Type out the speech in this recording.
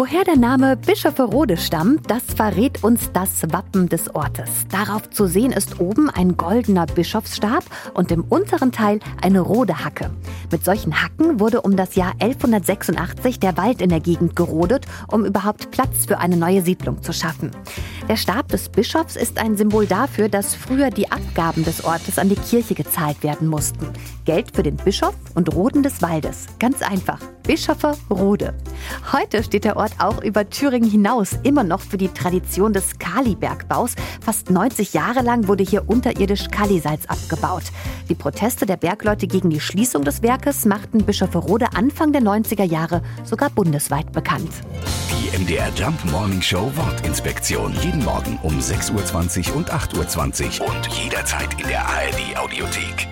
Woher der Name Bischofferode stammt, das verrät uns das Wappen des Ortes. Darauf zu sehen ist oben ein goldener Bischofsstab und im unteren Teil eine rote Hacke. Mit solchen Hacken wurde um das Jahr 1186 der Wald in der Gegend gerodet, um überhaupt Platz für eine neue Siedlung zu schaffen. Der Stab des Bischofs ist ein Symbol dafür, dass früher die Abgaben des Ortes an die Kirche gezahlt werden mussten. Geld für den Bischof und Roden des Waldes. Ganz einfach. Bischoffe Rode. Heute steht der Ort auch über Thüringen hinaus immer noch für die Tradition des Kalibergbaus. Fast 90 Jahre lang wurde hier unterirdisch Kalisalz abgebaut. Die Proteste der Bergleute gegen die Schließung des Werkes machten Bischofferode Anfang der 90er Jahre sogar bundesweit bekannt. Die MDR Jump Morning Show Wortinspektion. Jeden Morgen um 6.20 Uhr und 8.20 Uhr und jederzeit in der ARD Audiothek.